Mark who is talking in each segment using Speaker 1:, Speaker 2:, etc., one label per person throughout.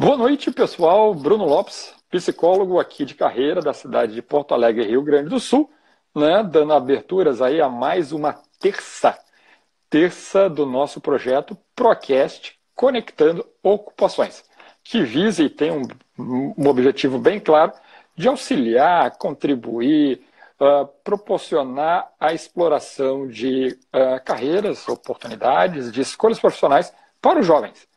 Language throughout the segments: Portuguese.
Speaker 1: Boa noite, pessoal. Bruno Lopes, psicólogo aqui de carreira da cidade de Porto Alegre, Rio Grande do Sul, né, dando aberturas aí a mais uma terça, terça do nosso projeto Procast Conectando Ocupações, que visa e tem um, um objetivo bem claro de auxiliar, contribuir, uh, proporcionar a exploração de uh, carreiras, oportunidades, de escolhas profissionais para os jovens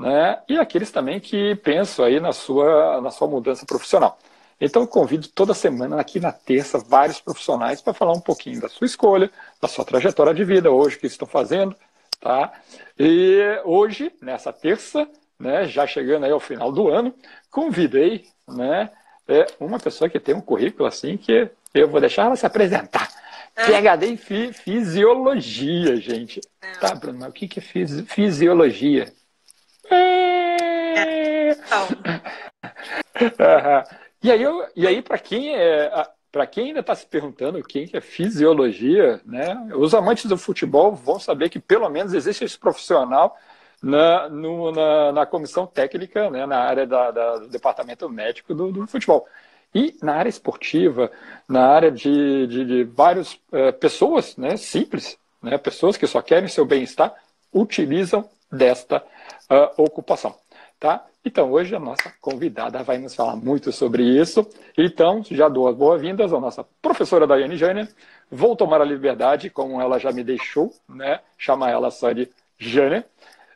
Speaker 1: né? e aqueles também que pensam aí na sua, na sua mudança profissional. Então, eu convido toda semana, aqui na terça, vários profissionais para falar um pouquinho da sua escolha, da sua trajetória de vida, hoje, o que estão fazendo, tá? E hoje, nessa terça, né, já chegando aí ao final do ano, convidei, né, é, uma pessoa que tem um currículo assim que eu vou deixar ela se apresentar. É. PhD em fi fisiologia, gente. É. Tá, Bruno, mas o que, que é fisi fisiologia? É. e aí, eu, e aí para quem é, para quem ainda está se perguntando quem é fisiologia, né, os amantes do futebol vão saber que pelo menos existe esse profissional na, no, na, na, comissão técnica, né, na área da, da, do departamento médico do, do, futebol. E na área esportiva, na área de, de, de várias é, pessoas né, simples, né, pessoas que só querem seu bem-estar, utilizam desta uh, ocupação. Tá? Então, hoje a nossa convidada vai nos falar muito sobre isso. Então, já dou as boas-vindas à nossa professora Daiane Jânia. Vou tomar a liberdade, como ela já me deixou, né? chamar ela só de Jânia.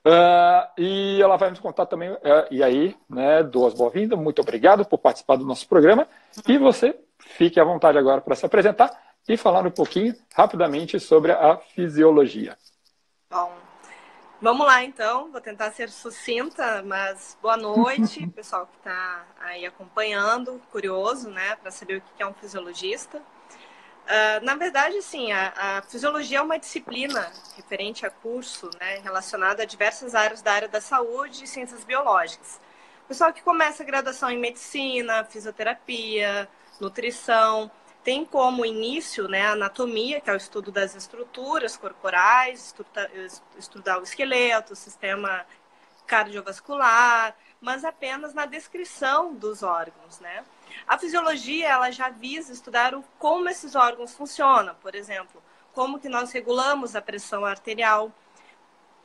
Speaker 1: Uh, e ela vai nos contar também, uh, e aí, né, duas boas-vindas, muito obrigado por participar do nosso programa. E você fique à vontade agora para se apresentar e falar um pouquinho, rapidamente, sobre a fisiologia.
Speaker 2: Bom, Vamos lá, então. Vou tentar ser sucinta, mas boa noite, pessoal que está aí acompanhando, curioso, né, para saber o que é um fisiologista. Uh, na verdade, sim, a, a, fisiologia é uma disciplina referente a curso, né, relacionada a diversas áreas da área da saúde e ciências biológicas. Pessoal que começa a graduação em medicina, fisioterapia, nutrição, tem como início né, a anatomia, que é o estudo das estruturas corporais, estudar o esqueleto, o sistema cardiovascular, mas apenas na descrição dos órgãos, né? A fisiologia, ela já visa estudar o, como esses órgãos funcionam, por exemplo, como que nós regulamos a pressão arterial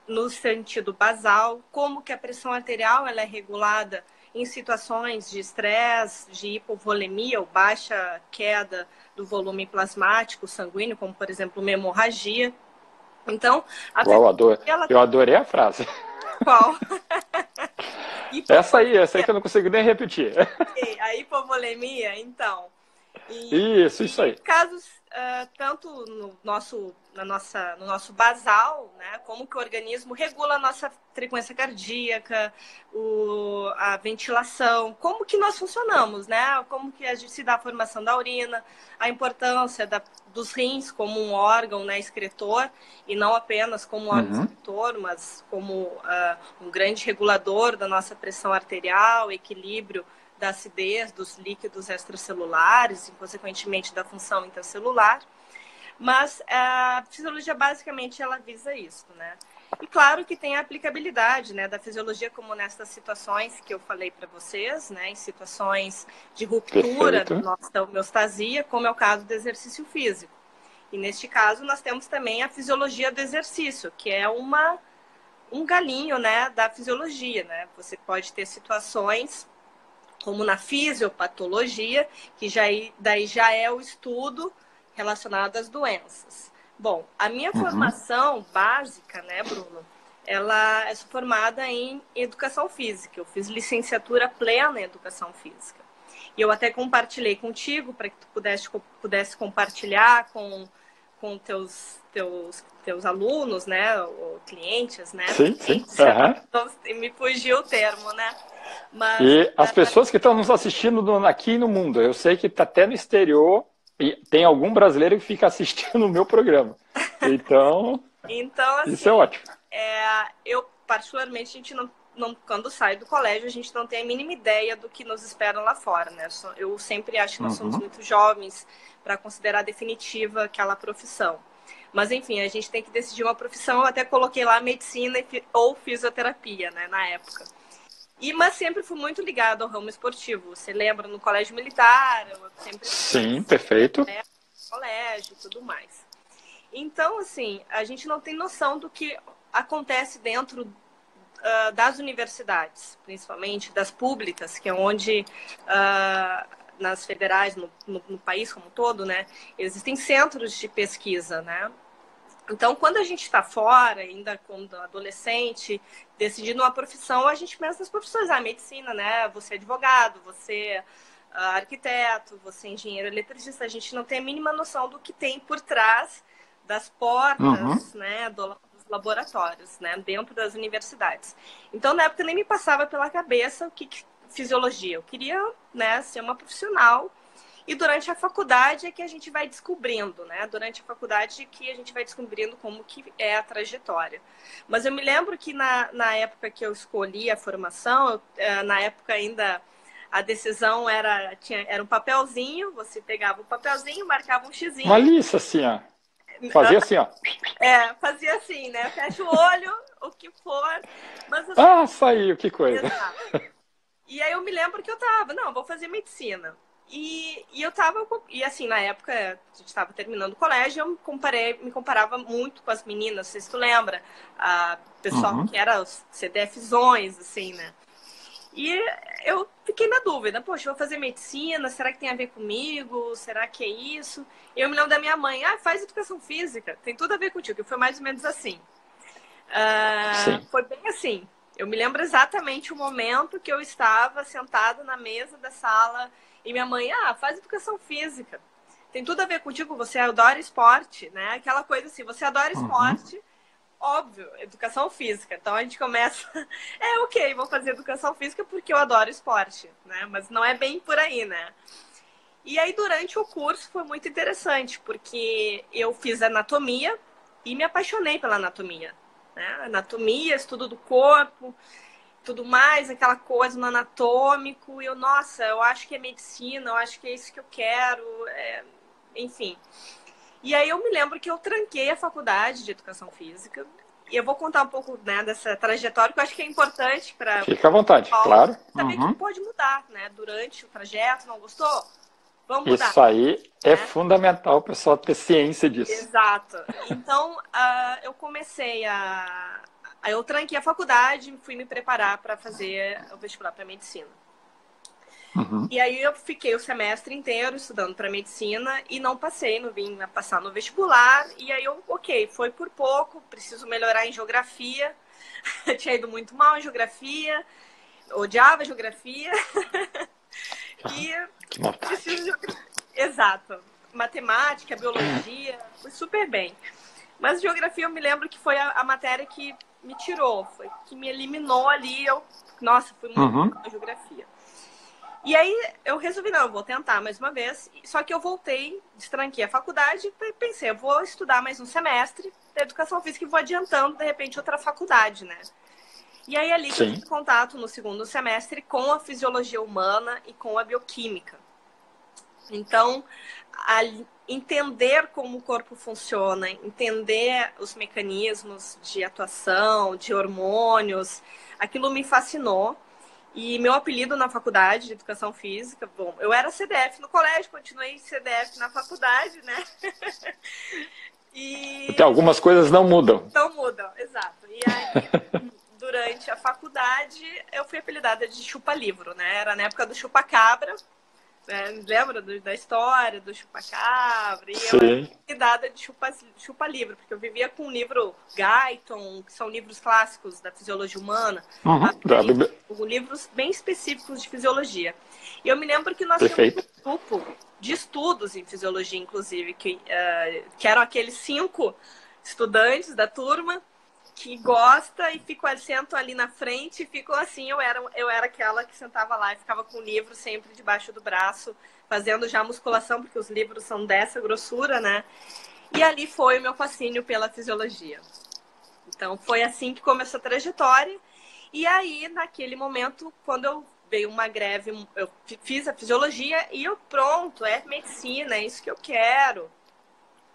Speaker 2: no sentido basal, como que a pressão arterial ela é regulada em situações de estresse, de hipovolemia ou baixa queda do volume plasmático sanguíneo, como por exemplo uma hemorragia. Então,
Speaker 1: a Uau, ador... ela... eu adorei a frase.
Speaker 2: Qual?
Speaker 1: essa aí, essa aí que eu não consigo nem repetir.
Speaker 2: A hipovolemia, então.
Speaker 1: E, isso, isso aí.
Speaker 2: Casos uh, tanto no nosso, na nossa, no nosso basal, né, como que o organismo regula a nossa frequência cardíaca, o, a ventilação, como que nós funcionamos, né, como que a gente se dá a formação da urina, a importância da, dos rins como um órgão né, excretor, e não apenas como um órgão uhum. excretor, mas como uh, um grande regulador da nossa pressão arterial, equilíbrio da acidez dos líquidos extracelulares e, consequentemente, da função intracelular. Mas a fisiologia, basicamente, ela visa isso, né? E claro que tem a aplicabilidade né, da fisiologia, como nessas situações que eu falei para vocês, né, em situações de ruptura da nossa homeostasia, como é o caso do exercício físico. E neste caso, nós temos também a fisiologia do exercício, que é uma, um galinho né, da fisiologia. Né? Você pode ter situações como na fisiopatologia, que já, daí já é o estudo relacionado às doenças. Bom, a minha uhum. formação básica, né, Bruno, ela é formada em educação física. Eu fiz licenciatura plena em educação física. E eu até compartilhei contigo para que tu pudesse, pudesse compartilhar com, com teus, teus, teus alunos, né, ou clientes, né?
Speaker 1: Sim, sim. Uhum.
Speaker 2: Me fugiu o termo, né?
Speaker 1: Mas, e as pessoas que estão nos assistindo aqui no mundo, eu sei que está até no exterior e tem algum brasileiro que fica assistindo o meu programa. Então,
Speaker 2: então assim,
Speaker 1: isso é ótimo.
Speaker 2: É, eu, particularmente, a gente não, não, quando sai do colégio, a gente não tem a mínima ideia do que nos espera lá fora, né? Eu sempre acho que nós somos uhum. muito jovens para considerar definitiva aquela profissão. Mas, enfim, a gente tem que decidir uma profissão. Eu até coloquei lá medicina ou fisioterapia, né, na época. E, mas sempre fui muito ligado ao ramo esportivo. Você lembra no colégio militar? Sempre
Speaker 1: Sim, perfeito.
Speaker 2: Né, colégio e tudo mais. Então, assim, a gente não tem noção do que acontece dentro uh, das universidades, principalmente das públicas, que é onde uh, nas federais, no, no, no, país como um todo, né, existem centros de pesquisa, né? Então, quando a gente está fora, ainda quando adolescente, decidindo uma profissão, a gente pensa nas profissões, ah, medicina, né? Você é advogado, você é arquiteto, você é engenheiro eletricista, a gente não tem a mínima noção do que tem por trás das portas, uhum. né, do, laboratórios, né, dentro das universidades. Então, na época nem me passava pela cabeça o que, que fisiologia. Eu queria, né, ser uma profissional e durante a faculdade é que a gente vai descobrindo, né? Durante a faculdade que a gente vai descobrindo como que é a trajetória. Mas eu me lembro que na, na época que eu escolhi a formação, eu, eh, na época ainda a decisão era, tinha, era um papelzinho, você pegava o um papelzinho, marcava um xizinho.
Speaker 1: Uma lista assim, ó. Fazia assim, ó.
Speaker 2: É, fazia assim, né? Fecha o olho, o que for. Mas, assim,
Speaker 1: ah, saiu, que coisa.
Speaker 2: Exato. E aí eu me lembro que eu tava, não, vou fazer medicina. E, e eu tava, e assim, na época, a gente estava terminando o colégio, eu me, comparei, me comparava muito com as meninas, não sei se tu lembra, a pessoal uhum. que era os CDFzões, assim, né? E eu fiquei na dúvida, poxa, vou fazer medicina, será que tem a ver comigo? Será que é isso? Eu me lembro da minha mãe, ah, faz educação física, tem tudo a ver contigo, foi mais ou menos assim. Uh, foi bem assim. Eu me lembro exatamente o momento que eu estava sentada na mesa da sala e minha mãe, ah, faz educação física. Tem tudo a ver contigo, você adora esporte, né? Aquela coisa assim, você adora uhum. esporte, óbvio, educação física. Então a gente começa, é ok, vou fazer educação física porque eu adoro esporte, né? Mas não é bem por aí, né? E aí durante o curso foi muito interessante, porque eu fiz anatomia e me apaixonei pela anatomia. Né? Anatomia, estudo do corpo, tudo mais, aquela coisa no anatômico. E eu, nossa, eu acho que é medicina, eu acho que é isso que eu quero, é... enfim. E aí eu me lembro que eu tranquei a faculdade de educação física. E eu vou contar um pouco né, dessa trajetória, que eu acho que é importante para.
Speaker 1: Fica à vontade, claro.
Speaker 2: Saber uhum. que pode mudar, né? Durante o trajeto, não gostou? Vamos
Speaker 1: mudar. Isso aí é né? fundamental o pessoal ter ciência disso.
Speaker 2: Exato. Então, uh, eu comecei a, Aí eu tranquei a faculdade, fui me preparar para fazer o vestibular para medicina. Uhum. E aí eu fiquei o semestre inteiro estudando para medicina e não passei, não vim a passar no vestibular. E aí eu, ok, foi por pouco, preciso melhorar em geografia. tinha ido muito mal em geografia, odiava geografia.
Speaker 1: e que
Speaker 2: preciso de... Exato. Matemática, biologia, fui super bem. Mas geografia eu me lembro que foi a, a matéria que me tirou, foi que me eliminou ali. Eu, nossa, fui muito uhum. na geografia. E aí eu resolvi, não, eu vou tentar mais uma vez. Só que eu voltei, destranquei a faculdade e pensei, eu vou estudar mais um semestre da educação física e vou adiantando, de repente, outra faculdade, né? E aí ali que eu tive contato no segundo semestre com a fisiologia humana e com a bioquímica. Então, a, entender como o corpo funciona, entender os mecanismos de atuação, de hormônios, aquilo me fascinou. E meu apelido na faculdade de educação física, bom, eu era CDF no colégio, continuei CDF na faculdade, né?
Speaker 1: e... Então, algumas coisas não mudam.
Speaker 2: Não mudam, exato. E aí, durante a faculdade, eu fui apelidada de chupa-livro, né? Era na época do chupa-cabra, é, lembra do, da história do chupacabra? E Sim. eu era de chupa, chupa livro, porque eu vivia com o livro Guyton, que são livros clássicos da fisiologia humana,
Speaker 1: uhum.
Speaker 2: tá? livros bem específicos de fisiologia. E eu me lembro que nós Perfeito. tínhamos um grupo de estudos em fisiologia, inclusive, que, uh, que eram aqueles cinco estudantes da turma que gosta e fico sento ali na frente e assim, eu era, eu era aquela que sentava lá e ficava com o livro sempre debaixo do braço, fazendo já musculação, porque os livros são dessa grossura, né? E ali foi o meu fascínio pela fisiologia. Então foi assim que começou a trajetória. E aí, naquele momento, quando eu veio uma greve, eu fiz a fisiologia e eu pronto, é medicina, é isso que eu quero.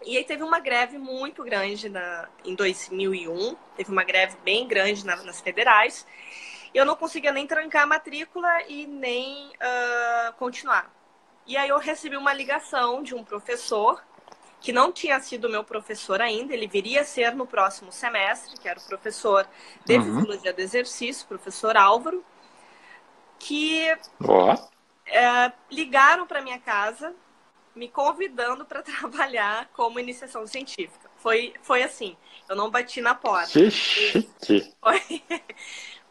Speaker 2: E aí teve uma greve muito grande na, em 2001, teve uma greve bem grande na, nas federais. E eu não conseguia nem trancar a matrícula e nem uh, continuar. E aí eu recebi uma ligação de um professor que não tinha sido meu professor ainda, ele viria a ser no próximo semestre, que era o professor de uhum. Fisiologia do Exercício, professor Álvaro, que é, ligaram para minha casa me convidando para trabalhar como iniciação científica. Foi, foi assim, eu não bati na porta.
Speaker 1: Que chique!
Speaker 2: Foi,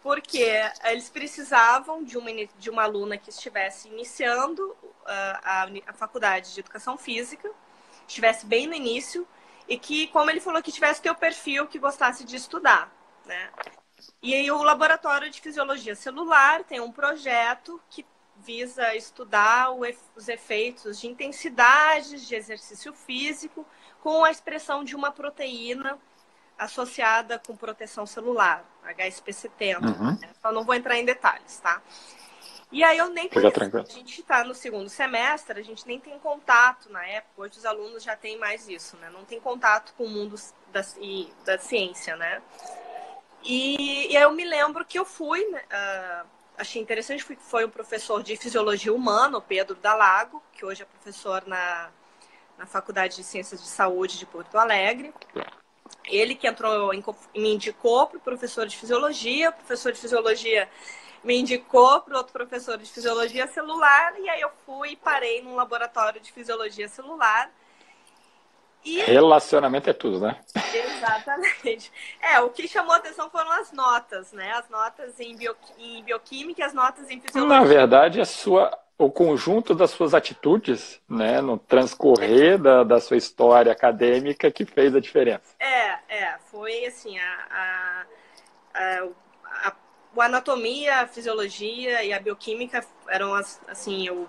Speaker 2: porque eles precisavam de uma, de uma aluna que estivesse iniciando uh, a, a faculdade de Educação Física estivesse bem no início e que, como ele falou, que tivesse teu perfil, que gostasse de estudar, né? E aí o Laboratório de Fisiologia Celular tem um projeto que visa estudar os efeitos de intensidades de exercício físico com a expressão de uma proteína associada com proteção celular, HSP70. Uhum. Né? Só não vou entrar em detalhes, tá? E aí eu nem conheço. A gente está no segundo semestre, a gente nem tem contato na época. Hoje os alunos já têm mais isso, né? Não tem contato com o mundo da, e, da ciência, né? E, e aí eu me lembro que eu fui, né, uh, achei interessante, foi, foi um professor de fisiologia humana, o Pedro Dalago, que hoje é professor na, na Faculdade de Ciências de Saúde de Porto Alegre. Ele que entrou, em, me indicou para o professor de fisiologia, o professor de fisiologia me indicou para outro professor de fisiologia celular e aí eu fui e parei num laboratório de fisiologia celular.
Speaker 1: E... Relacionamento é tudo, né?
Speaker 2: Exatamente. É, o que chamou atenção foram as notas, né? As notas em, bio... em bioquímica e as notas em fisiologia.
Speaker 1: Na verdade, a sua, o conjunto das suas atitudes, né, no transcorrer da, da sua história acadêmica que fez a diferença.
Speaker 2: É, é, foi assim, a, a, a, a anatomia, a fisiologia e a bioquímica eram as, assim, eu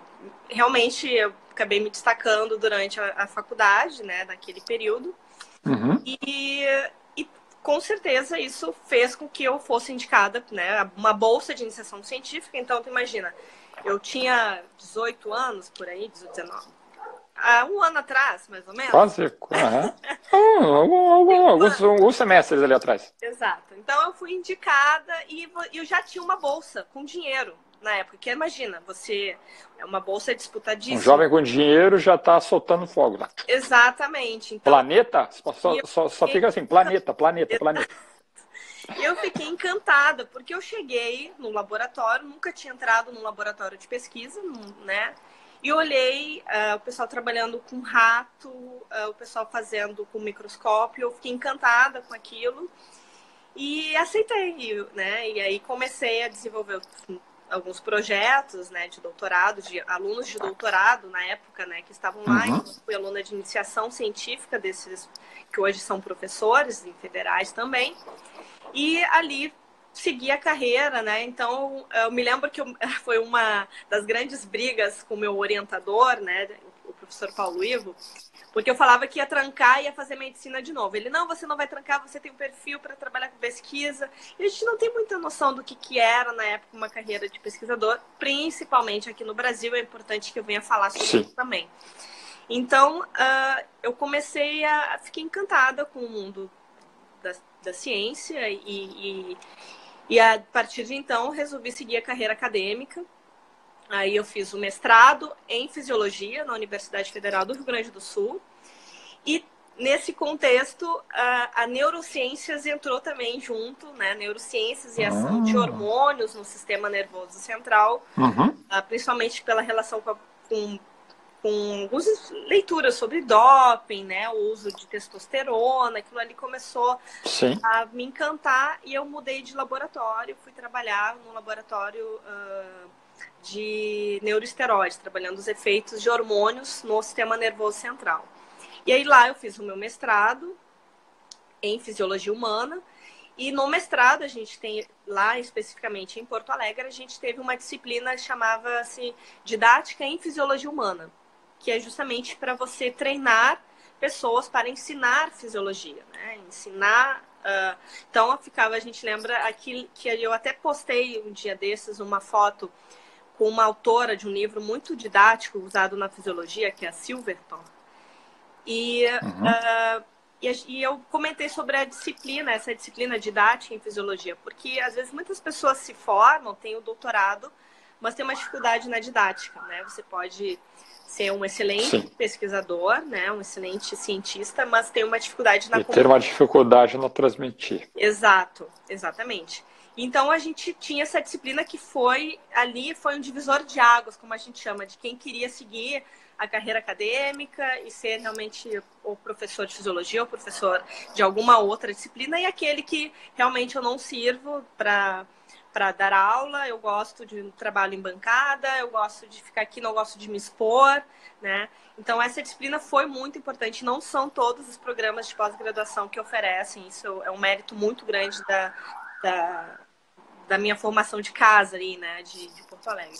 Speaker 2: realmente eu acabei me destacando durante a, a faculdade, né, naquele período. Uhum. E, e com certeza isso fez com que eu fosse indicada, né, uma bolsa de iniciação científica. Então, tu imagina, eu tinha 18 anos por aí, 19, há um ano atrás, mais ou menos.
Speaker 1: Quase. Uhum. alguns, alguns semestres ali atrás.
Speaker 2: Exato. Então eu fui indicada e eu já tinha uma bolsa com dinheiro na época. Que imagina, você é uma bolsa disputadíssima.
Speaker 1: Um jovem com dinheiro já está soltando fogo lá.
Speaker 2: Exatamente.
Speaker 1: Então, planeta? Só, só, só fica assim, planeta, planeta, planeta.
Speaker 2: Eu fiquei encantada, porque eu cheguei no laboratório, nunca tinha entrado num laboratório de pesquisa, né? E olhei uh, o pessoal trabalhando com rato, uh, o pessoal fazendo com microscópio, eu fiquei encantada com aquilo e aceitei, né? E aí comecei a desenvolver alguns projetos, né, de doutorado, de alunos de doutorado na época, né, que estavam lá. Uhum. Fui aluna de iniciação científica desses que hoje são professores em federais também. E ali seguir a carreira, né? Então, eu me lembro que foi uma das grandes brigas com o meu orientador, né? Professor Paulo Ivo, porque eu falava que ia trancar e ia fazer medicina de novo. Ele, não, você não vai trancar, você tem um perfil para trabalhar com pesquisa. E a gente não tem muita noção do que, que era, na época, uma carreira de pesquisador, principalmente aqui no Brasil. É importante que eu venha falar sobre Sim. isso também. Então, uh, eu comecei a... Fiquei encantada com o mundo da, da ciência e, e e a partir de então resolvi seguir a carreira acadêmica. Aí eu fiz o mestrado em fisiologia na Universidade Federal do Rio Grande do Sul. E nesse contexto, a, a neurociências entrou também junto, né? Neurociências e ação de ah. hormônios no sistema nervoso central, uhum. principalmente pela relação com, a, com com algumas leituras sobre doping, né, o uso de testosterona, aquilo ali começou Sim. a me encantar e eu mudei de laboratório, fui trabalhar no laboratório uh, de neuroesteroides, trabalhando os efeitos de hormônios no sistema nervoso central. E aí lá eu fiz o meu mestrado em fisiologia humana e no mestrado, a gente tem, lá especificamente em Porto Alegre, a gente teve uma disciplina chamava-se Didática em Fisiologia Humana que é justamente para você treinar pessoas para ensinar fisiologia, né? Ensinar. Uh... Então, ficava, a gente lembra aqui que eu até postei um dia desses uma foto com uma autora de um livro muito didático usado na fisiologia, que é a Silverton. E uhum. uh, e, eu comentei sobre a disciplina, essa disciplina didática em fisiologia, porque às vezes muitas pessoas se formam, têm o doutorado, mas tem uma dificuldade na didática, né? Você pode ser um excelente Sim. pesquisador, né, um excelente cientista, mas tem uma dificuldade na
Speaker 1: e ter uma dificuldade no transmitir.
Speaker 2: Exato, exatamente. Então a gente tinha essa disciplina que foi ali foi um divisor de águas, como a gente chama, de quem queria seguir a carreira acadêmica e ser realmente o professor de fisiologia ou professor de alguma outra disciplina e aquele que realmente eu não sirvo para para dar aula, eu gosto de um trabalho em bancada, eu gosto de ficar aqui, não gosto de me expor, né? Então essa disciplina foi muito importante. Não são todos os programas de pós-graduação que oferecem, isso é um mérito muito grande da, da, da minha formação de casa ali, né, de, de Porto Alegre.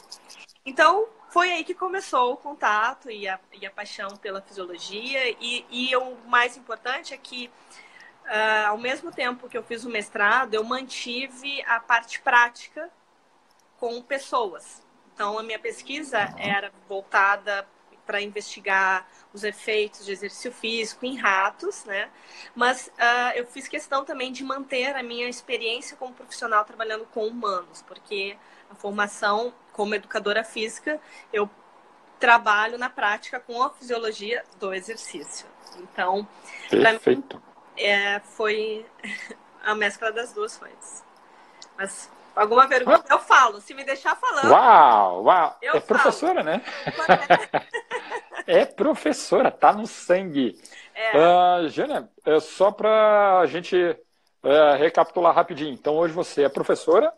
Speaker 2: Então foi aí que começou o contato e a, e a paixão pela fisiologia e, e o mais importante é que Uh, ao mesmo tempo que eu fiz o mestrado, eu mantive a parte prática com pessoas. Então, a minha pesquisa era voltada para investigar os efeitos de exercício físico em ratos, né? Mas uh, eu fiz questão também de manter a minha experiência como profissional trabalhando com humanos, porque a formação como educadora física, eu trabalho na prática com a fisiologia do exercício. Então,
Speaker 1: Perfeito. Mim,
Speaker 2: é, foi a mescla das duas coisas. Mas alguma pergunta eu falo. Se me deixar falando.
Speaker 1: Uau, uau. é falo. professora, né? é professora, tá no sangue. É. Uh, Jânia, é só para a gente uh, recapitular rapidinho. Então, hoje você é professora,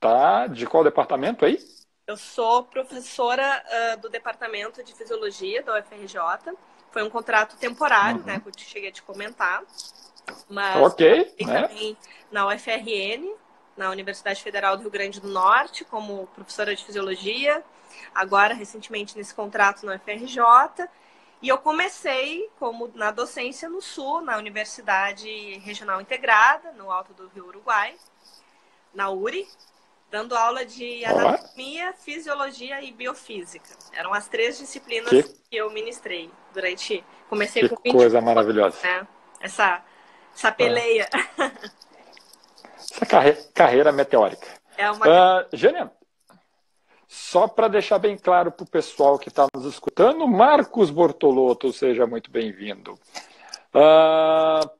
Speaker 1: tá? De qual departamento aí?
Speaker 2: Eu sou professora uh, do departamento de fisiologia da UFRJ. Foi um contrato temporário, uhum. né? Que eu cheguei a te comentar. Mas
Speaker 1: ok, né?
Speaker 2: também na UFRN, na Universidade Federal do Rio Grande do Norte, como professora de fisiologia. Agora, recentemente, nesse contrato na UFRJ. E eu comecei como na docência no Sul, na Universidade Regional Integrada, no Alto do Rio Uruguai, na URI, dando aula de anatomia, fisiologia e biofísica. Eram as três disciplinas que, que eu ministrei durante. Comecei
Speaker 1: que com 20 coisa maravilhosa.
Speaker 2: Né? Essa, essa peleia. É.
Speaker 1: Essa carreira, carreira meteórica.
Speaker 2: É uma.
Speaker 1: Uh, Jânia, só para deixar bem claro para o pessoal que está nos escutando, Marcos Bortolotto, seja muito bem-vindo. Uh,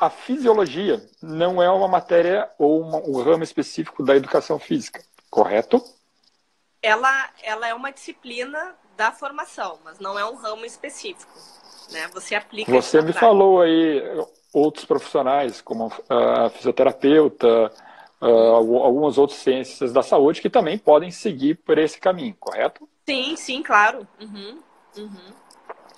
Speaker 1: a fisiologia não é uma matéria ou uma, um ramo específico da educação física, correto?
Speaker 2: Ela, ela é uma disciplina da formação, mas não é um ramo específico. Né? Você aplica.
Speaker 1: Você me falou aí outros profissionais, como a fisioterapeuta, algumas outras ciências da saúde, que também podem seguir por esse caminho, correto?
Speaker 2: Sim, sim, claro. Uhum, uhum.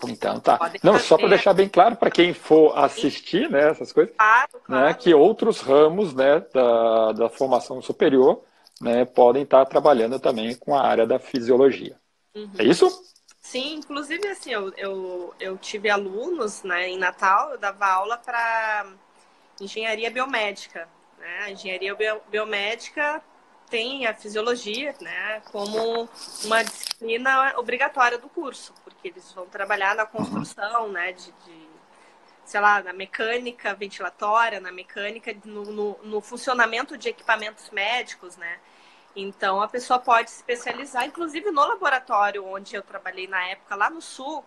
Speaker 1: Então tá. Não, só para deixar bem claro para quem for assistir, né, essas coisas, claro, né, claro. Né, que outros ramos, né, da, da formação superior, né, podem estar trabalhando também com a área da fisiologia. Uhum. É isso?
Speaker 2: Sim, inclusive assim, eu, eu, eu tive alunos, né, em Natal, eu dava aula para engenharia biomédica, né? A engenharia biomédica tem a fisiologia, né, como uma disciplina obrigatória do curso, porque eles vão trabalhar na construção, né, de, de sei lá, na mecânica ventilatória, na mecânica, no, no, no, funcionamento de equipamentos médicos, né? Então a pessoa pode se especializar, inclusive no laboratório onde eu trabalhei na época lá no sul,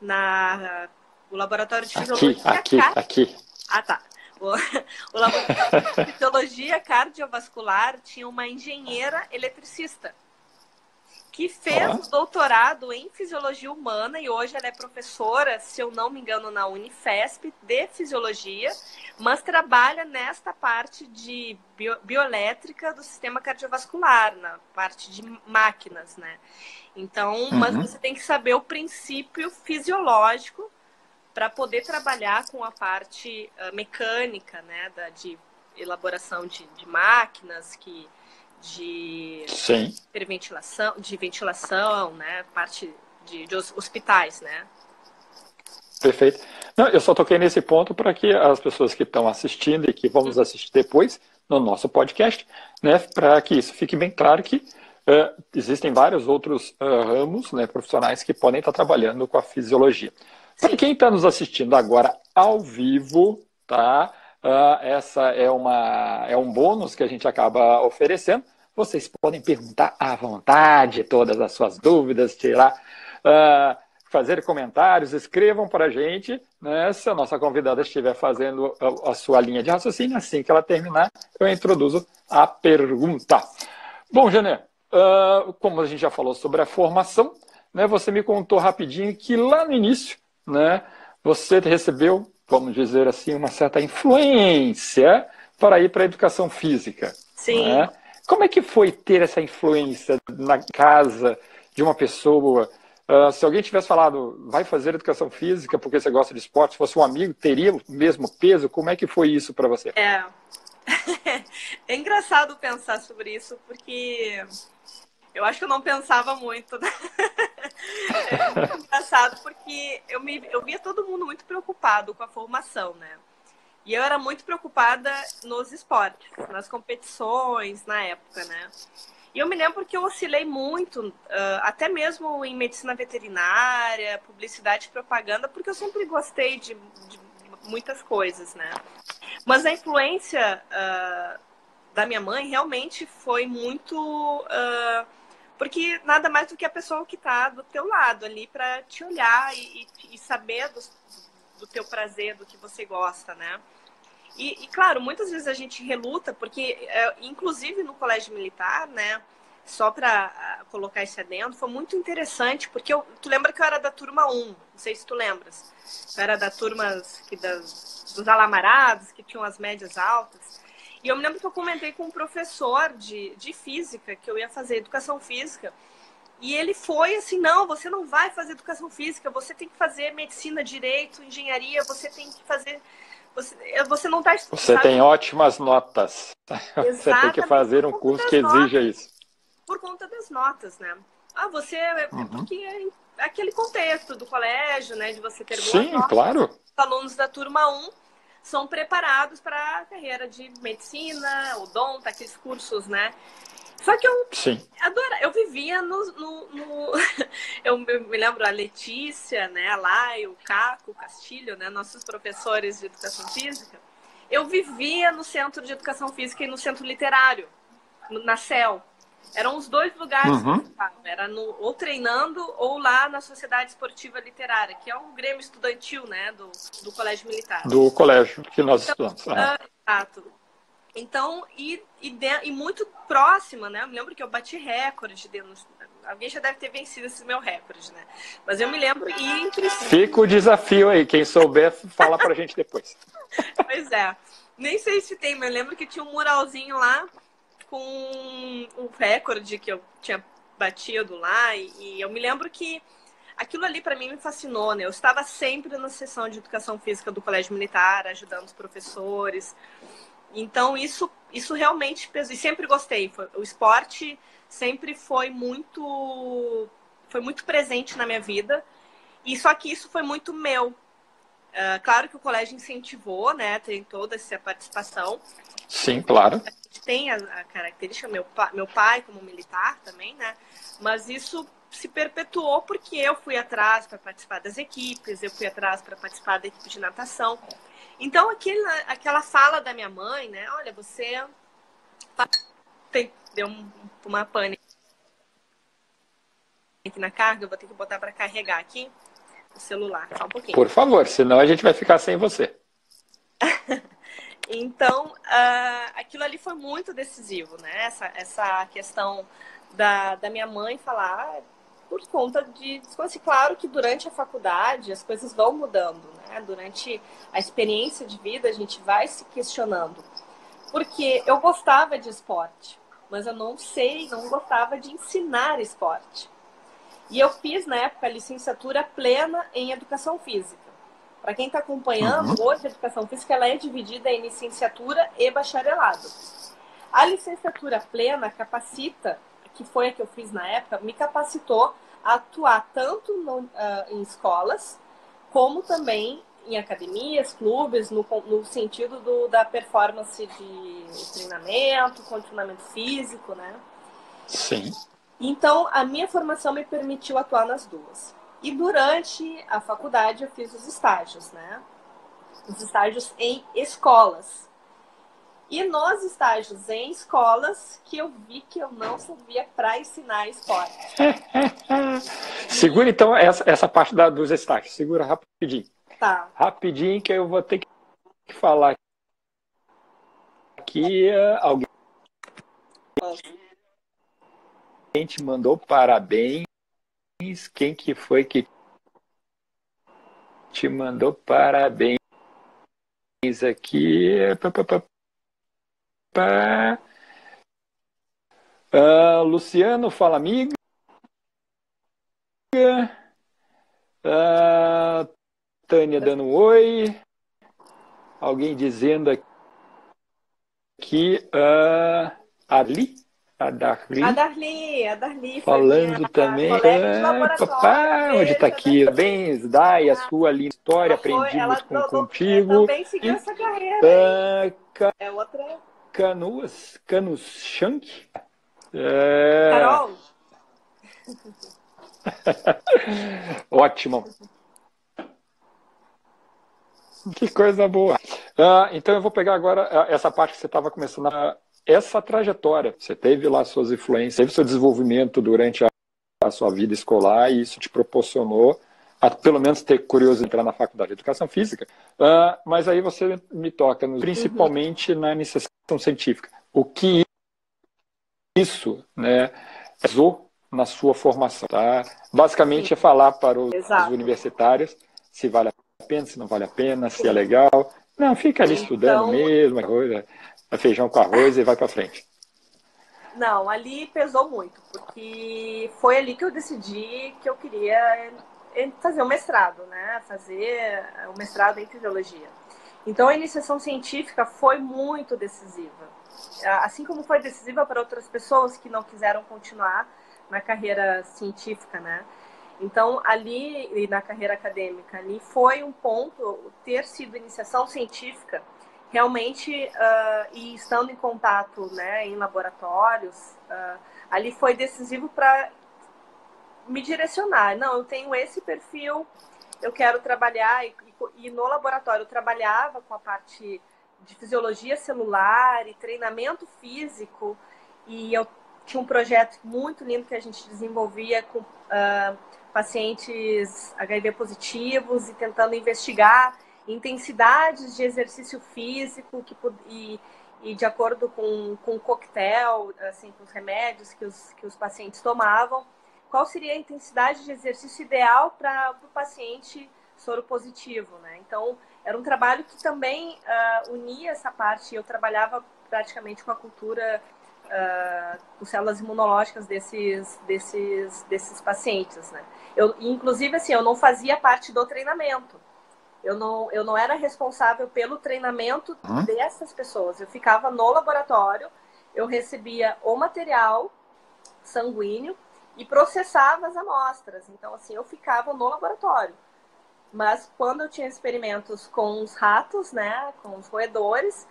Speaker 2: na o laboratório de fisiologia.
Speaker 1: Aqui, aqui, aqui.
Speaker 2: Ah, tá. O, o laboratório de fisiologia cardiovascular tinha uma engenheira eletricista que fez o doutorado em fisiologia humana e hoje ela é professora, se eu não me engano, na Unifesp de fisiologia, mas trabalha nesta parte de bio, bioelétrica do sistema cardiovascular, na parte de máquinas, né? Então, uhum. mas você tem que saber o princípio fisiológico para poder trabalhar com a parte uh, mecânica, né, da, de elaboração de, de máquinas, que de
Speaker 1: Sim.
Speaker 2: ventilação, de ventilação, né, parte de, de hospitais, né.
Speaker 1: Perfeito. Não, eu só toquei nesse ponto para que as pessoas que estão assistindo e que vão nos assistir depois no nosso podcast, né, para que isso fique bem claro que uh, existem vários outros uh, ramos né, profissionais que podem estar trabalhando com a fisiologia. Para quem está nos assistindo agora ao vivo, tá? Uh, essa é, uma, é um bônus que a gente acaba oferecendo. Vocês podem perguntar à vontade todas as suas dúvidas, tirar, uh, fazer comentários, escrevam para a gente. Né? Se a nossa convidada estiver fazendo a, a sua linha de raciocínio, assim que ela terminar, eu introduzo a pergunta. Bom, Jané, uh, como a gente já falou sobre a formação, né, você me contou rapidinho que lá no início, né, você recebeu, vamos dizer assim, uma certa influência para ir para a educação física.
Speaker 2: Sim.
Speaker 1: Né? Como é que foi ter essa influência na casa de uma pessoa? Uh, se alguém tivesse falado, vai fazer educação física porque você gosta de esporte, se fosse um amigo, teria o mesmo peso? Como é que foi isso para você?
Speaker 2: É. é engraçado pensar sobre isso, porque eu acho que eu não pensava muito. É engraçado, porque eu, me, eu via todo mundo muito preocupado com a formação, né? E eu era muito preocupada nos esportes, nas competições, na época, né? E eu me lembro que eu oscilei muito, até mesmo em medicina veterinária, publicidade e propaganda, porque eu sempre gostei de, de muitas coisas, né? Mas a influência uh, da minha mãe realmente foi muito. Uh, porque nada mais do que a pessoa que está do teu lado ali para te olhar e, e, e saber do, do, teu prazer, do que você gosta, né? E, e claro, muitas vezes a gente reluta, porque é, inclusive no colégio militar, né? Só para colocar esse adendo, foi muito interessante, porque eu, tu lembra que eu era da turma 1, não sei se tu lembras. Eu era da turma que das, dos alamarados, que tinham as médias altas. E eu me lembro que eu comentei com um professor de, de física, que eu ia fazer educação física. E ele foi assim: não, você não vai fazer educação física, você tem que fazer medicina, direito, engenharia, você tem que fazer. Você, você não está
Speaker 1: estudando. Você tem ótimas notas. Exatamente, você tem que fazer um curso que exija notas, isso.
Speaker 2: Por conta das notas, né? Ah, você. É uhum. Porque é aquele contexto do colégio, né? De você ter
Speaker 1: Sim, notas, claro. Os
Speaker 2: alunos da turma 1 são preparados para a carreira de medicina, odonto, aqueles cursos, né? Só que eu
Speaker 1: Sim.
Speaker 2: adora, eu vivia no, no, no... eu me lembro a Letícia, né, lá, o Caco, o Castilho, né, nossos professores de educação física. Eu vivia no centro de educação física e no centro literário, na CEL. Eram os dois lugares uhum. que eu Era no, ou treinando ou lá na Sociedade Esportiva Literária, que é um grêmio estudantil, né, do, do Colégio Militar.
Speaker 1: Do colégio que nós então, estudamos.
Speaker 2: Ah, exato. Então, e, e, de, e, muito próxima, né? Eu me lembro que eu bati recorde. De, alguém já deve ter vencido esse meu recorde, né? Mas eu me lembro e entre
Speaker 1: Fica o desafio aí. Quem souber, fala pra gente depois.
Speaker 2: pois é. Nem sei se tem, mas eu lembro que tinha um muralzinho lá com o recorde que eu tinha batido lá. E, eu me lembro que aquilo ali para mim me fascinou, né? Eu estava sempre na sessão de educação física do Colégio Militar, ajudando os professores. Então isso isso realmente pesou. E sempre gostei. O esporte sempre foi muito foi muito presente na minha vida. E só que isso foi muito meu. Uh, claro que o colégio incentivou, né? Tem toda essa participação.
Speaker 1: Sim, claro
Speaker 2: tem a, a característica, meu, pa, meu pai como militar também, né? Mas isso se perpetuou porque eu fui atrás para participar das equipes, eu fui atrás para participar da equipe de natação. Então, aquele, aquela fala da minha mãe, né? Olha, você tem, deu uma pane aqui na carga, eu vou ter que botar para carregar aqui o celular, só um pouquinho.
Speaker 1: Por favor, senão a gente vai ficar sem você.
Speaker 2: Então, uh, aquilo ali foi muito decisivo, né? Essa, essa questão da, da minha mãe falar por conta de assim, claro que durante a faculdade as coisas vão mudando, né? Durante a experiência de vida a gente vai se questionando. Porque eu gostava de esporte, mas eu não sei, não gostava de ensinar esporte. E eu fiz na época a licenciatura plena em educação física. Para quem está acompanhando, uhum. hoje a educação física ela é dividida em licenciatura e bacharelado. A licenciatura plena capacita, que foi a que eu fiz na época, me capacitou a atuar tanto no, uh, em escolas, como também em academias, clubes, no, no sentido do, da performance de treinamento, condicionamento físico, né?
Speaker 1: Sim.
Speaker 2: Então, a minha formação me permitiu atuar nas duas. E durante a faculdade eu fiz os estágios, né? Os estágios em escolas. E nos estágios em escolas que eu vi que eu não servia para ensinar esporte.
Speaker 1: Segura então essa, essa parte da, dos estágios. Segura rapidinho.
Speaker 2: Tá.
Speaker 1: Rapidinho que eu vou ter que falar aqui. Alguém te mandou parabéns. Quem que foi que te mandou parabéns aqui? Uh, Luciano, fala amiga. Uh, Tânia dando um oi. Alguém dizendo aqui. Uh, Ali?
Speaker 2: A Darli. A Darli, a Darli.
Speaker 1: Falando também. Ah, papai, onde está aqui? Né? Bem, Dai, a sua linda história, aprendi muito com, contigo.
Speaker 2: Também seguiu essa carreira.
Speaker 1: Uh, é outra. Canoas, Canos Shank. É...
Speaker 2: Carol.
Speaker 1: Ótimo. Que coisa boa. Uh, então eu vou pegar agora uh, essa parte que você estava começando a essa trajetória. Você teve lá suas influências, teve seu desenvolvimento durante a, a sua vida escolar e isso te proporcionou a pelo menos ter curioso entrar na faculdade de educação física. Uh, mas aí você me toca no, principalmente uhum. na iniciação científica. O que isso, né, usou na sua formação, tá? Basicamente Sim. é falar para os, os, universitários se vale a pena, se não vale a pena, se é legal. Não, fica ali então, estudando mesmo, coisa é feijão com arroz e vai para frente.
Speaker 2: Não, ali pesou muito, porque foi ali que eu decidi que eu queria fazer o mestrado, né? Fazer o mestrado em fisiologia. Então a iniciação científica foi muito decisiva. Assim como foi decisiva para outras pessoas que não quiseram continuar na carreira científica, né? Então, ali, na carreira acadêmica, ali foi um ponto, ter sido iniciação científica, realmente, uh, e estando em contato né, em laboratórios, uh, ali foi decisivo para me direcionar. Não, eu tenho esse perfil, eu quero trabalhar, e, e no laboratório eu trabalhava com a parte de fisiologia celular e treinamento físico, e eu tinha um projeto muito lindo que a gente desenvolvia com uh, pacientes HIV positivos e tentando investigar intensidades de exercício físico que, e, e de acordo com, com o coquetel, assim, com os remédios que os, que os pacientes tomavam, qual seria a intensidade de exercício ideal para o paciente soro positivo, né? Então, era um trabalho que também uh, unia essa parte. Eu trabalhava praticamente com a cultura uh, com células imunológicas desses, desses, desses pacientes, né? Eu, inclusive, assim, eu não fazia parte do treinamento. Eu não, eu não era responsável pelo treinamento hum? dessas pessoas. Eu ficava no laboratório, eu recebia o material sanguíneo e processava as amostras. Então, assim, eu ficava no laboratório. Mas quando eu tinha experimentos com os ratos, né, com os roedores,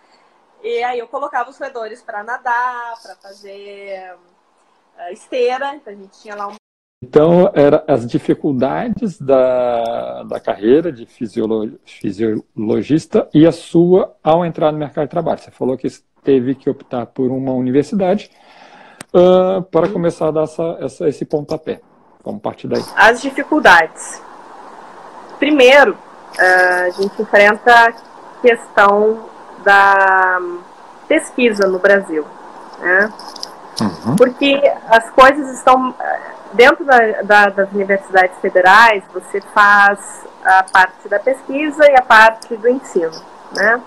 Speaker 2: e aí eu colocava os roedores para nadar, para fazer uh, esteira. Então a gente tinha lá um
Speaker 1: então, eram as dificuldades da, da carreira de fisiolo, fisiologista e a sua ao entrar no mercado de trabalho. Você falou que teve que optar por uma universidade uh, para começar a dar essa, essa, esse pontapé. Vamos partir daí.
Speaker 2: As dificuldades. Primeiro, uh, a gente enfrenta a questão da pesquisa no Brasil. Né? Uhum. Porque as coisas estão dentro da, da, das universidades federais, você faz a parte da pesquisa e a parte do ensino, né?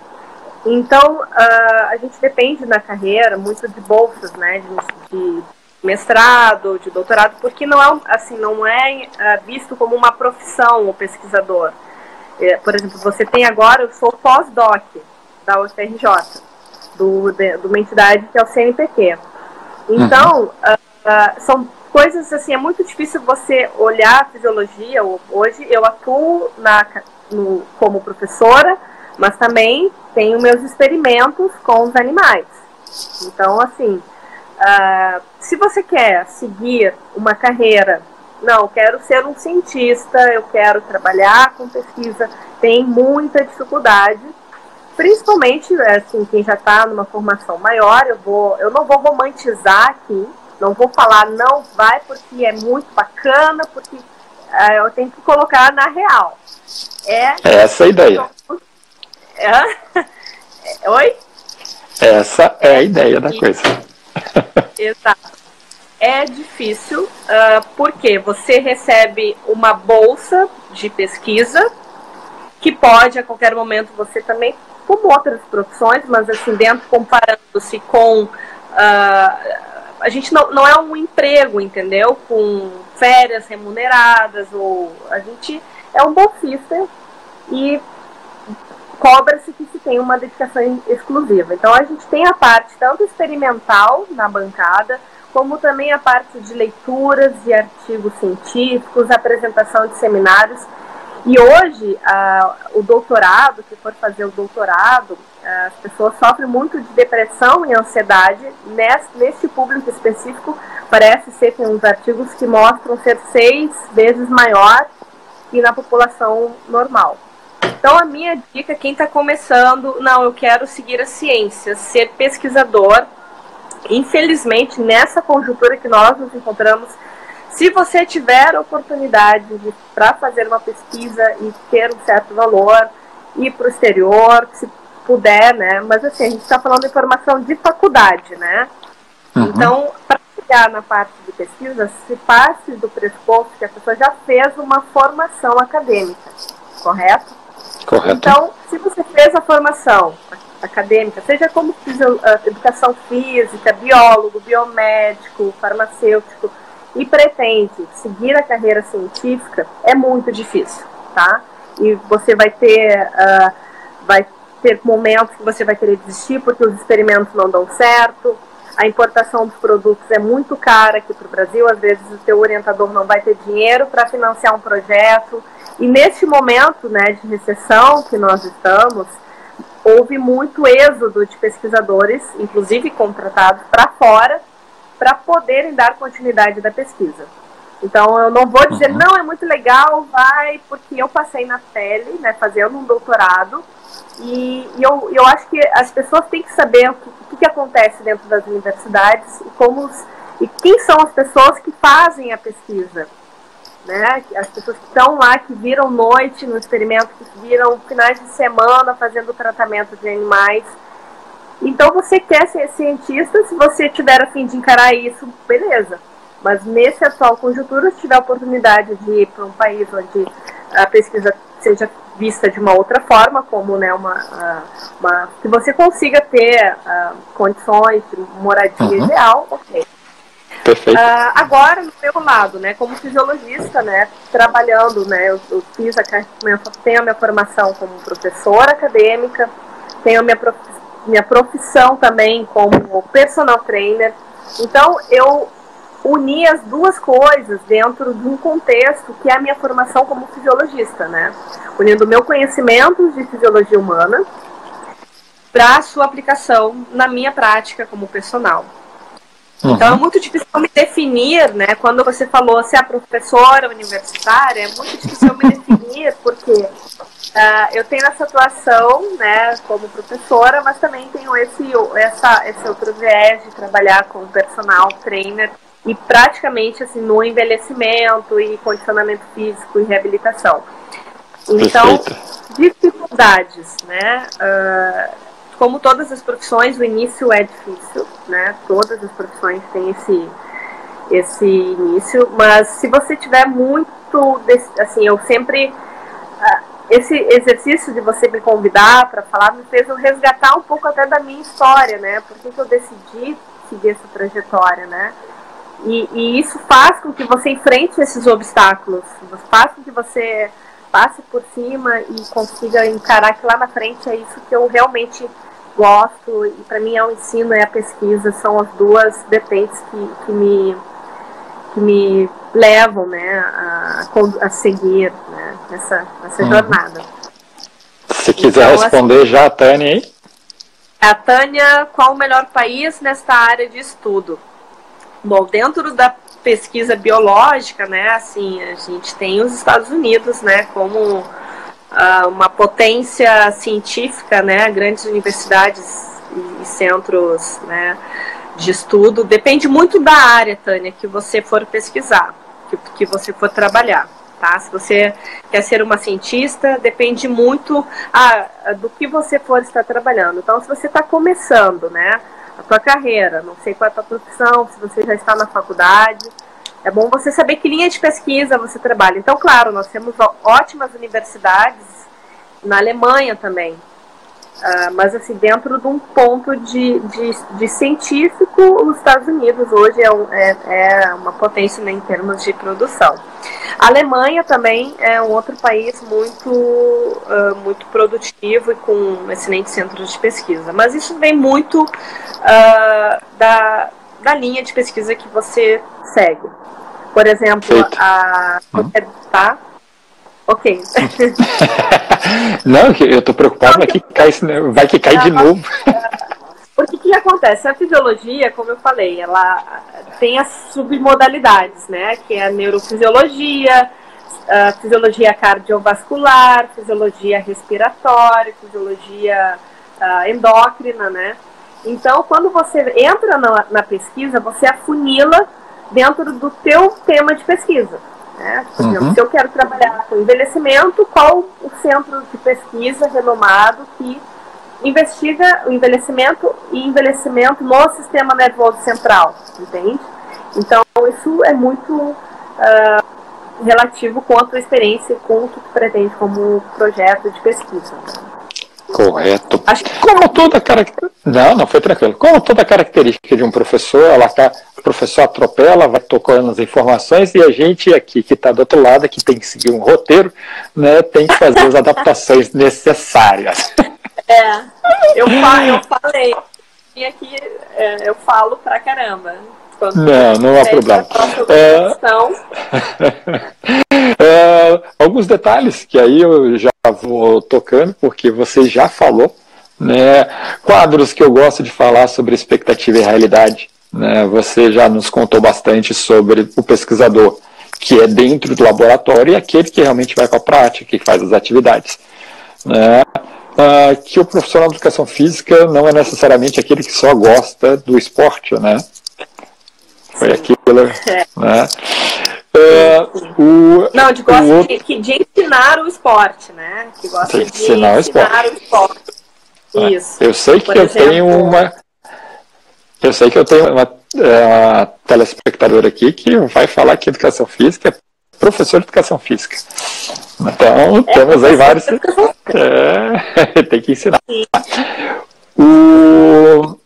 Speaker 2: Então, uh, a gente depende na carreira muito de bolsas, né, de, de mestrado, de doutorado, porque não é, assim, não é uh, visto como uma profissão o pesquisador. É, por exemplo, você tem agora, eu sou pós-doc da UFRJ, do, de, de uma entidade que é o CNPq. Então, uh, são coisas assim, é muito difícil você olhar a fisiologia. Hoje eu atuo na, no, como professora, mas também tenho meus experimentos com os animais. Então, assim, uh, se você quer seguir uma carreira não, eu quero ser um cientista, eu quero trabalhar com pesquisa, tem muita dificuldade, principalmente assim, quem já está numa formação maior, eu, vou, eu não vou romantizar aqui, não vou falar não vai porque é muito bacana, porque uh, eu tenho que colocar na real.
Speaker 1: É essa é a ideia.
Speaker 2: É? Oi?
Speaker 1: Essa é a ideia da coisa.
Speaker 2: Exato é difícil, uh, porque você recebe uma bolsa de pesquisa, que pode a qualquer momento você também, como outras profissões, mas assim, dentro, comparando-se com. Uh, a gente não, não é um emprego, entendeu? Com férias remuneradas, ou a gente é um bolsista e cobra-se que se tem uma dedicação exclusiva. Então a gente tem a parte tanto experimental na bancada, como também a parte de leituras de artigos científicos, apresentação de seminários. E hoje, a, o doutorado, que for fazer o doutorado, as pessoas sofrem muito de depressão e ansiedade. Nesse, neste público específico, parece ser que uns artigos que mostram ser seis vezes maior que na população normal. Então, a minha dica, quem está começando, não, eu quero seguir a ciência, ser pesquisador, Infelizmente, nessa conjuntura que nós nos encontramos, se você tiver oportunidade para fazer uma pesquisa e ter um certo valor, ir para o exterior, se puder, né? Mas assim, a gente está falando de formação de faculdade, né? Uhum. Então, para chegar na parte de pesquisa, se parte do pressuposto que a pessoa já fez uma formação acadêmica, correto?
Speaker 1: Correto.
Speaker 2: Então, se você fez a formação acadêmica, seja como ah, educação física, biólogo, biomédico, farmacêutico, e pretende seguir a carreira científica, é muito difícil, tá? E você vai ter, uh, vai ter momentos que você vai querer desistir porque os experimentos não dão certo, a importação dos produtos é muito cara aqui para o Brasil, às vezes o seu orientador não vai ter dinheiro para financiar um projeto, e neste momento né, de recessão que nós estamos, houve muito êxodo de pesquisadores, inclusive contratados para fora, para poderem dar continuidade da pesquisa. Então, eu não vou dizer, uhum. não, é muito legal, vai, porque eu passei na pele, né, fazendo um doutorado, e, e eu, eu acho que as pessoas têm que saber o que, o que acontece dentro das universidades e como os, e quem são as pessoas que fazem a pesquisa né? As pessoas que estão lá, que viram noite no experimento, que viram finais de semana fazendo tratamento de animais. Então você quer ser cientista, se você tiver a fim de encarar isso, beleza. Mas nesse atual conjuntura, se tiver a oportunidade de ir para um país onde a pesquisa seja vista de uma outra forma, como né, uma, uma que você consiga ter uh, condições moradia uhum. ideal, ok.
Speaker 1: Perfeito. Uh,
Speaker 2: agora, no meu lado, né, como fisiologista, né, trabalhando, né, eu, eu fiz a, tenho a minha formação como professora acadêmica, tenho a minha, prof, minha profissão também como personal trainer. Então, eu uni as duas coisas dentro de um contexto que é a minha formação como fisiologista, né? Unindo meu conhecimento de fisiologia humana para sua aplicação na minha prática como personal. Uhum. Então é muito difícil me definir, né? Quando você falou se é professora universitária, é muito difícil eu me definir, porque uh, eu tenho essa atuação, né, como professora, mas também tenho esse, essa, esse outro viés de trabalhar com personal trainer e praticamente assim no envelhecimento e condicionamento físico e reabilitação. Então, Perfeito. dificuldades, né? Uh, como todas as profissões, o início é difícil, né? Todas as profissões têm esse, esse início, mas se você tiver muito, assim, eu sempre uh, esse exercício de você me convidar para falar me fez eu resgatar um pouco até da minha história, né? Por que eu decidi seguir essa trajetória, né? E, e, isso faz com que você enfrente esses obstáculos, faz com que você passe por cima e consiga encarar que lá na frente é isso que eu realmente gosto e para mim é o ensino e a pesquisa são as duas vertentes que, que me que me levam né, a, a seguir né, nessa, nessa uhum. jornada.
Speaker 1: Se quiser então, responder assim, já a Tânia aí.
Speaker 2: A Tânia, qual o melhor país nesta área de estudo? Bom, dentro da pesquisa biológica, né, assim, a gente tem os Estados Unidos, né, como uma potência científica, né, grandes universidades e centros, né, de estudo. Depende muito da área, Tânia, que você for pesquisar, que, que você for trabalhar. Tá? Se você quer ser uma cientista, depende muito ah, do que você for estar trabalhando. Então, se você está começando, né, a tua carreira, não sei qual é a tua profissão, se você já está na faculdade, é bom você saber que linha de pesquisa você trabalha. Então, claro, nós temos ótimas universidades na Alemanha também, Uh, mas assim, dentro de um ponto de, de, de, científico, os Estados Unidos hoje é, um, é, é, uma potência né, em termos de produção. A Alemanha também é um outro país muito, uh, muito produtivo e com excelentes centros de pesquisa. Mas isso vem muito uh, da, da linha de pesquisa que você segue. Por exemplo, a. Uhum. Tá? Ok.
Speaker 1: Não, eu estou preocupado, vai que cai, vai que cai de novo.
Speaker 2: Porque o que acontece? A fisiologia, como eu falei, ela tem as submodalidades, né? Que é a neurofisiologia, a fisiologia cardiovascular, fisiologia respiratória, fisiologia uh, endócrina, né? Então, quando você entra na, na pesquisa, você afunila dentro do teu tema de pesquisa. Né? Por exemplo, uhum. se eu quero trabalhar com envelhecimento, qual o centro de pesquisa renomado que investiga o envelhecimento e envelhecimento no sistema nervoso central, entende? Então, isso é muito uh, relativo com a tua experiência com o que tu pretende como projeto de pesquisa.
Speaker 1: Correto. Como toda característica. Não, não foi tranquilo. Como toda característica de um professor, ela tá, o professor atropela, vai tocando as informações e a gente aqui que está do outro lado, que tem que seguir um roteiro, né, tem que fazer as adaptações necessárias.
Speaker 2: É, eu, eu falei. E aqui é, eu falo pra caramba.
Speaker 1: não, não há problema. É... alguns detalhes que aí eu já vou tocando, porque você já falou, né? Quadros que eu gosto de falar sobre expectativa e realidade. Né? Você já nos contou bastante sobre o pesquisador que é dentro do laboratório e aquele que realmente vai para a prática, que faz as atividades. Né? Ah, que o profissional de educação física não é necessariamente aquele que só gosta do esporte, né? Foi aquilo, né?
Speaker 2: Uh, o, não, de gosta outro... de, de, ensinar o esporte, né? Que gosta de, ensinar, o esporte. O esporte.
Speaker 1: É. Isso. Eu sei que eu tenho uma. Eu sei que eu tenho uma, é, uma telespectadora aqui que vai falar que educação física é professor de educação física. Então, é, temos aí vários. É, tem que ensinar. O,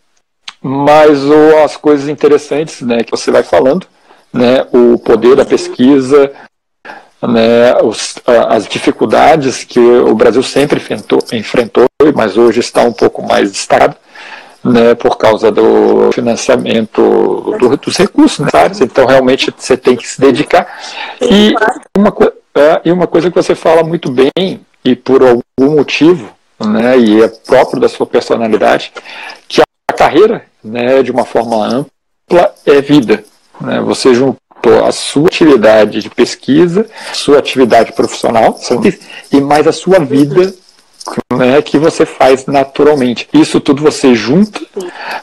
Speaker 1: mas o, as coisas interessantes né, que você vai falando né, o poder da pesquisa, né, os, as dificuldades que o Brasil sempre enfrentou, enfrentou, mas hoje está um pouco mais destacado, né, por causa do financiamento do, dos recursos necessários. Então, realmente, você tem que se dedicar. E uma, é, e uma coisa que você fala muito bem, e por algum motivo, né, e é próprio da sua personalidade, que a carreira, né, de uma forma ampla, é vida. Né? Você juntou a sua atividade de pesquisa, sua atividade profissional e mais a sua vida né, que você faz naturalmente. Isso tudo você junta,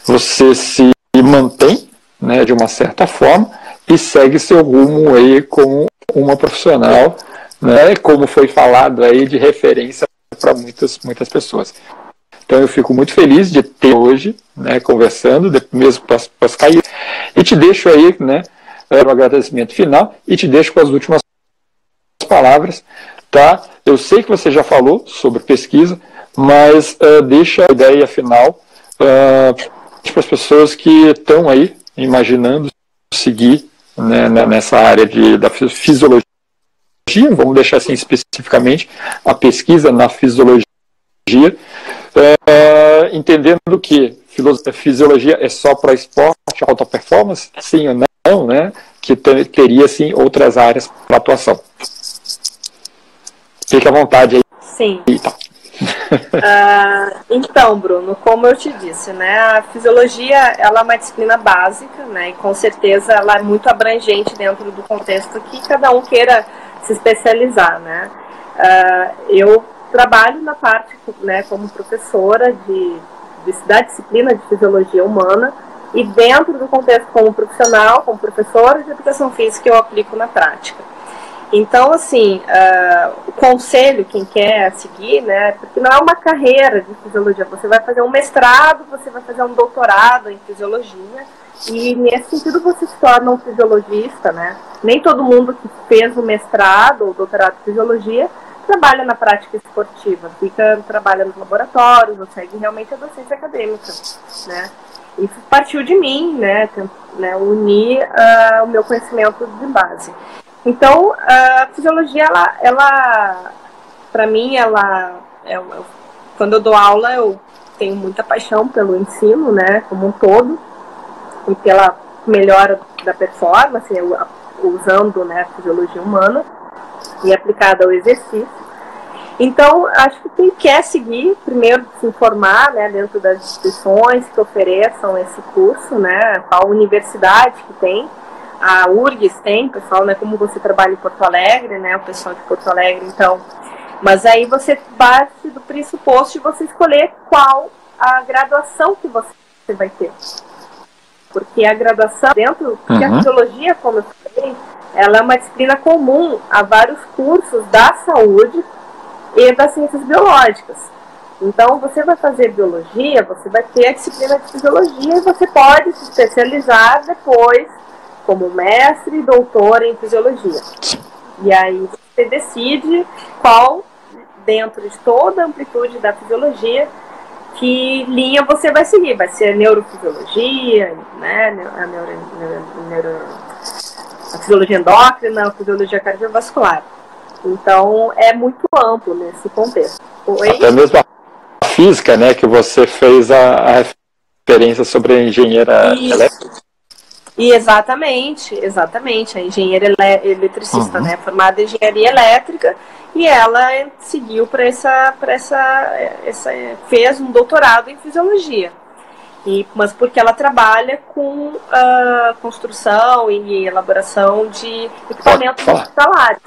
Speaker 1: você se mantém né, de uma certa forma e segue seu rumo aí como uma profissional, né, como foi falado aí de referência para muitas, muitas pessoas. Então eu fico muito feliz de ter hoje, né, conversando, mesmo para cair, e te deixo aí, né, o agradecimento final e te deixo com as últimas palavras, tá? Eu sei que você já falou sobre pesquisa, mas uh, deixa a ideia final uh, para as pessoas que estão aí imaginando seguir né, nessa área de, da fisiologia, vamos deixar assim especificamente, a pesquisa na fisiologia, uh, entendendo que fisiologia é só para esporte, alta performance? Sim ou não, né? Que teria, sim, outras áreas para atuação. Fique à vontade aí.
Speaker 2: Sim.
Speaker 1: E, tá.
Speaker 2: uh, então, Bruno, como eu te disse, né, a fisiologia ela é uma disciplina básica, né, e com certeza ela é muito abrangente dentro do contexto que cada um queira se especializar, né. Uh, eu trabalho na parte, né, como professora de, de, da disciplina de fisiologia humana e dentro do contexto como profissional, como professora de educação física, eu aplico na prática. Então, assim, uh, o conselho, quem quer seguir, né, porque não é uma carreira de fisiologia, você vai fazer um mestrado, você vai fazer um doutorado em fisiologia, e nesse sentido você se torna um fisiologista, né? Nem todo mundo que fez o mestrado ou doutorado em fisiologia trabalha na prática esportiva, fica, trabalha nos laboratórios, ou segue realmente a docência acadêmica, né? Isso partiu de mim, né, né unir uh, o meu conhecimento de base. Então, a fisiologia, ela, ela para mim, ela, é, quando eu dou aula, eu tenho muita paixão pelo ensino, né, como um todo, e pela melhora da performance, eu, usando, né, a fisiologia humana e aplicada ao exercício. Então, acho que quem quer seguir, primeiro se informar, né, dentro das instituições que ofereçam esse curso, né, qual universidade que tem, a URGS tem, pessoal, né, como você trabalha em Porto Alegre, né, o pessoal de Porto Alegre, então. Mas aí você parte do pressuposto de você escolher qual a graduação que você vai ter. Porque a graduação dentro, porque uhum. a fisiologia, como eu falei, ela é uma disciplina comum a vários cursos da saúde e das ciências biológicas. Então, você vai fazer biologia, você vai ter a disciplina de fisiologia e você pode se especializar depois como mestre e doutor em fisiologia. E aí você decide qual, dentro de toda a amplitude da fisiologia, que linha você vai seguir. Vai ser neurofisiologia, né, a, neuro, neuro, a fisiologia endócrina, a fisiologia cardiovascular. Então é muito amplo nesse contexto.
Speaker 1: Oi? Até mesmo a física, né, que você fez a, a referência sobre a engenheira elétrica.
Speaker 2: E exatamente, exatamente. A engenheira ele eletricista, uhum. né? Formada em engenharia elétrica e ela seguiu para essa, para essa, essa, fez um doutorado em fisiologia. E, mas porque ela trabalha com uh, construção e elaboração de equipamentos hospitalares.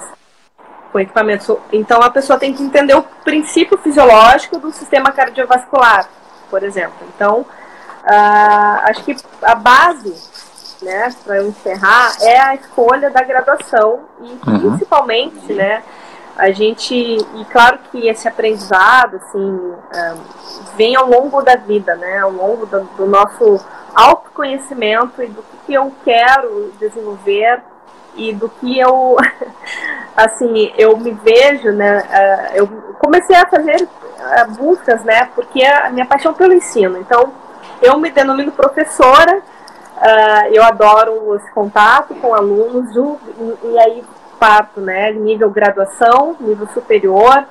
Speaker 2: Com equipamentos. Então a pessoa tem que entender o princípio fisiológico do sistema cardiovascular, por exemplo. Então, uh, acho que a base né, para eu encerrar, é a escolha da graduação e uhum. principalmente, né, a gente, e claro que esse aprendizado, assim, é, vem ao longo da vida, né, ao longo do, do nosso autoconhecimento e do que eu quero desenvolver e do que eu, assim, eu me vejo, né, é, eu comecei a fazer é, buscas, né, porque a minha paixão pelo ensino, então eu me denomino professora eu adoro esse contato com alunos e aí parto, né, nível graduação, nível superior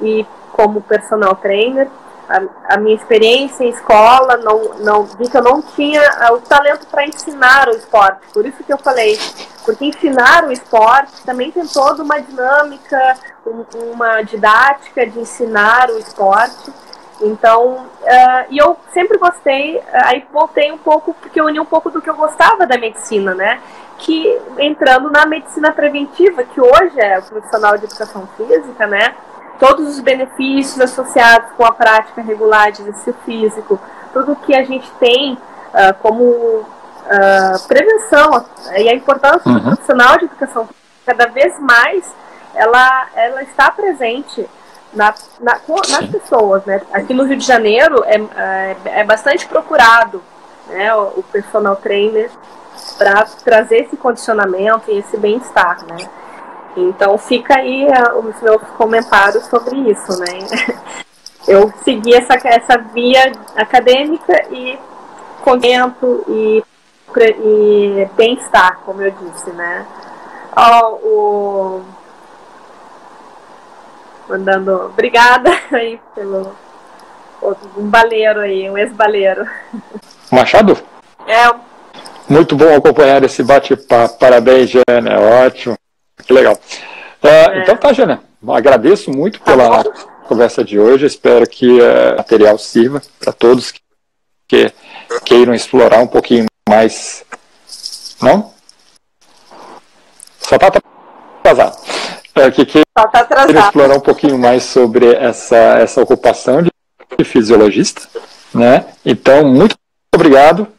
Speaker 2: e como personal trainer. A, a, minha experiência em escola, não, não vi que eu não tinha uh, o talento para ensinar o esporte. Por isso que eu falei, porque ensinar o esporte também tem toda uma dinâmica, um, uma didática de ensinar o esporte. Então, uh, e eu sempre gostei, uh, aí voltei um pouco, porque eu uni um pouco do que eu gostava da medicina, né? Que entrando na medicina preventiva, que hoje é o profissional de educação física, né? Todos os benefícios associados com a prática regular de exercício físico, tudo que a gente tem uh, como prevenção e a importância uhum. do profissional de educação física, cada vez mais ela, ela está presente na, na, nas pessoas, né? Aqui no Rio de Janeiro é, é, é bastante procurado né, o, o personal trainer para trazer esse condicionamento e esse bem-estar, né? Então fica aí uh, os meus comentários sobre isso, né? Eu segui essa, essa via acadêmica e conhecimento e, e bem-estar, como eu disse, né? Oh, o mandando obrigada aí pelo um baleiro aí, um ex-baleiro.
Speaker 1: Machado?
Speaker 2: É.
Speaker 1: Muito bom acompanhar esse bate-papo. Parabéns, Jana. Ótimo. Que legal. É, é. Então tá, Jana. Agradeço muito tá pela, conversa de hoje. Espero que uh, o material sirva para todos que queiram explorar um pouquinho mais. Não? Só está atrasado. É, que queiram tá explorar um pouquinho mais sobre essa, essa ocupação de fisiologista. Né? Então, muito obrigado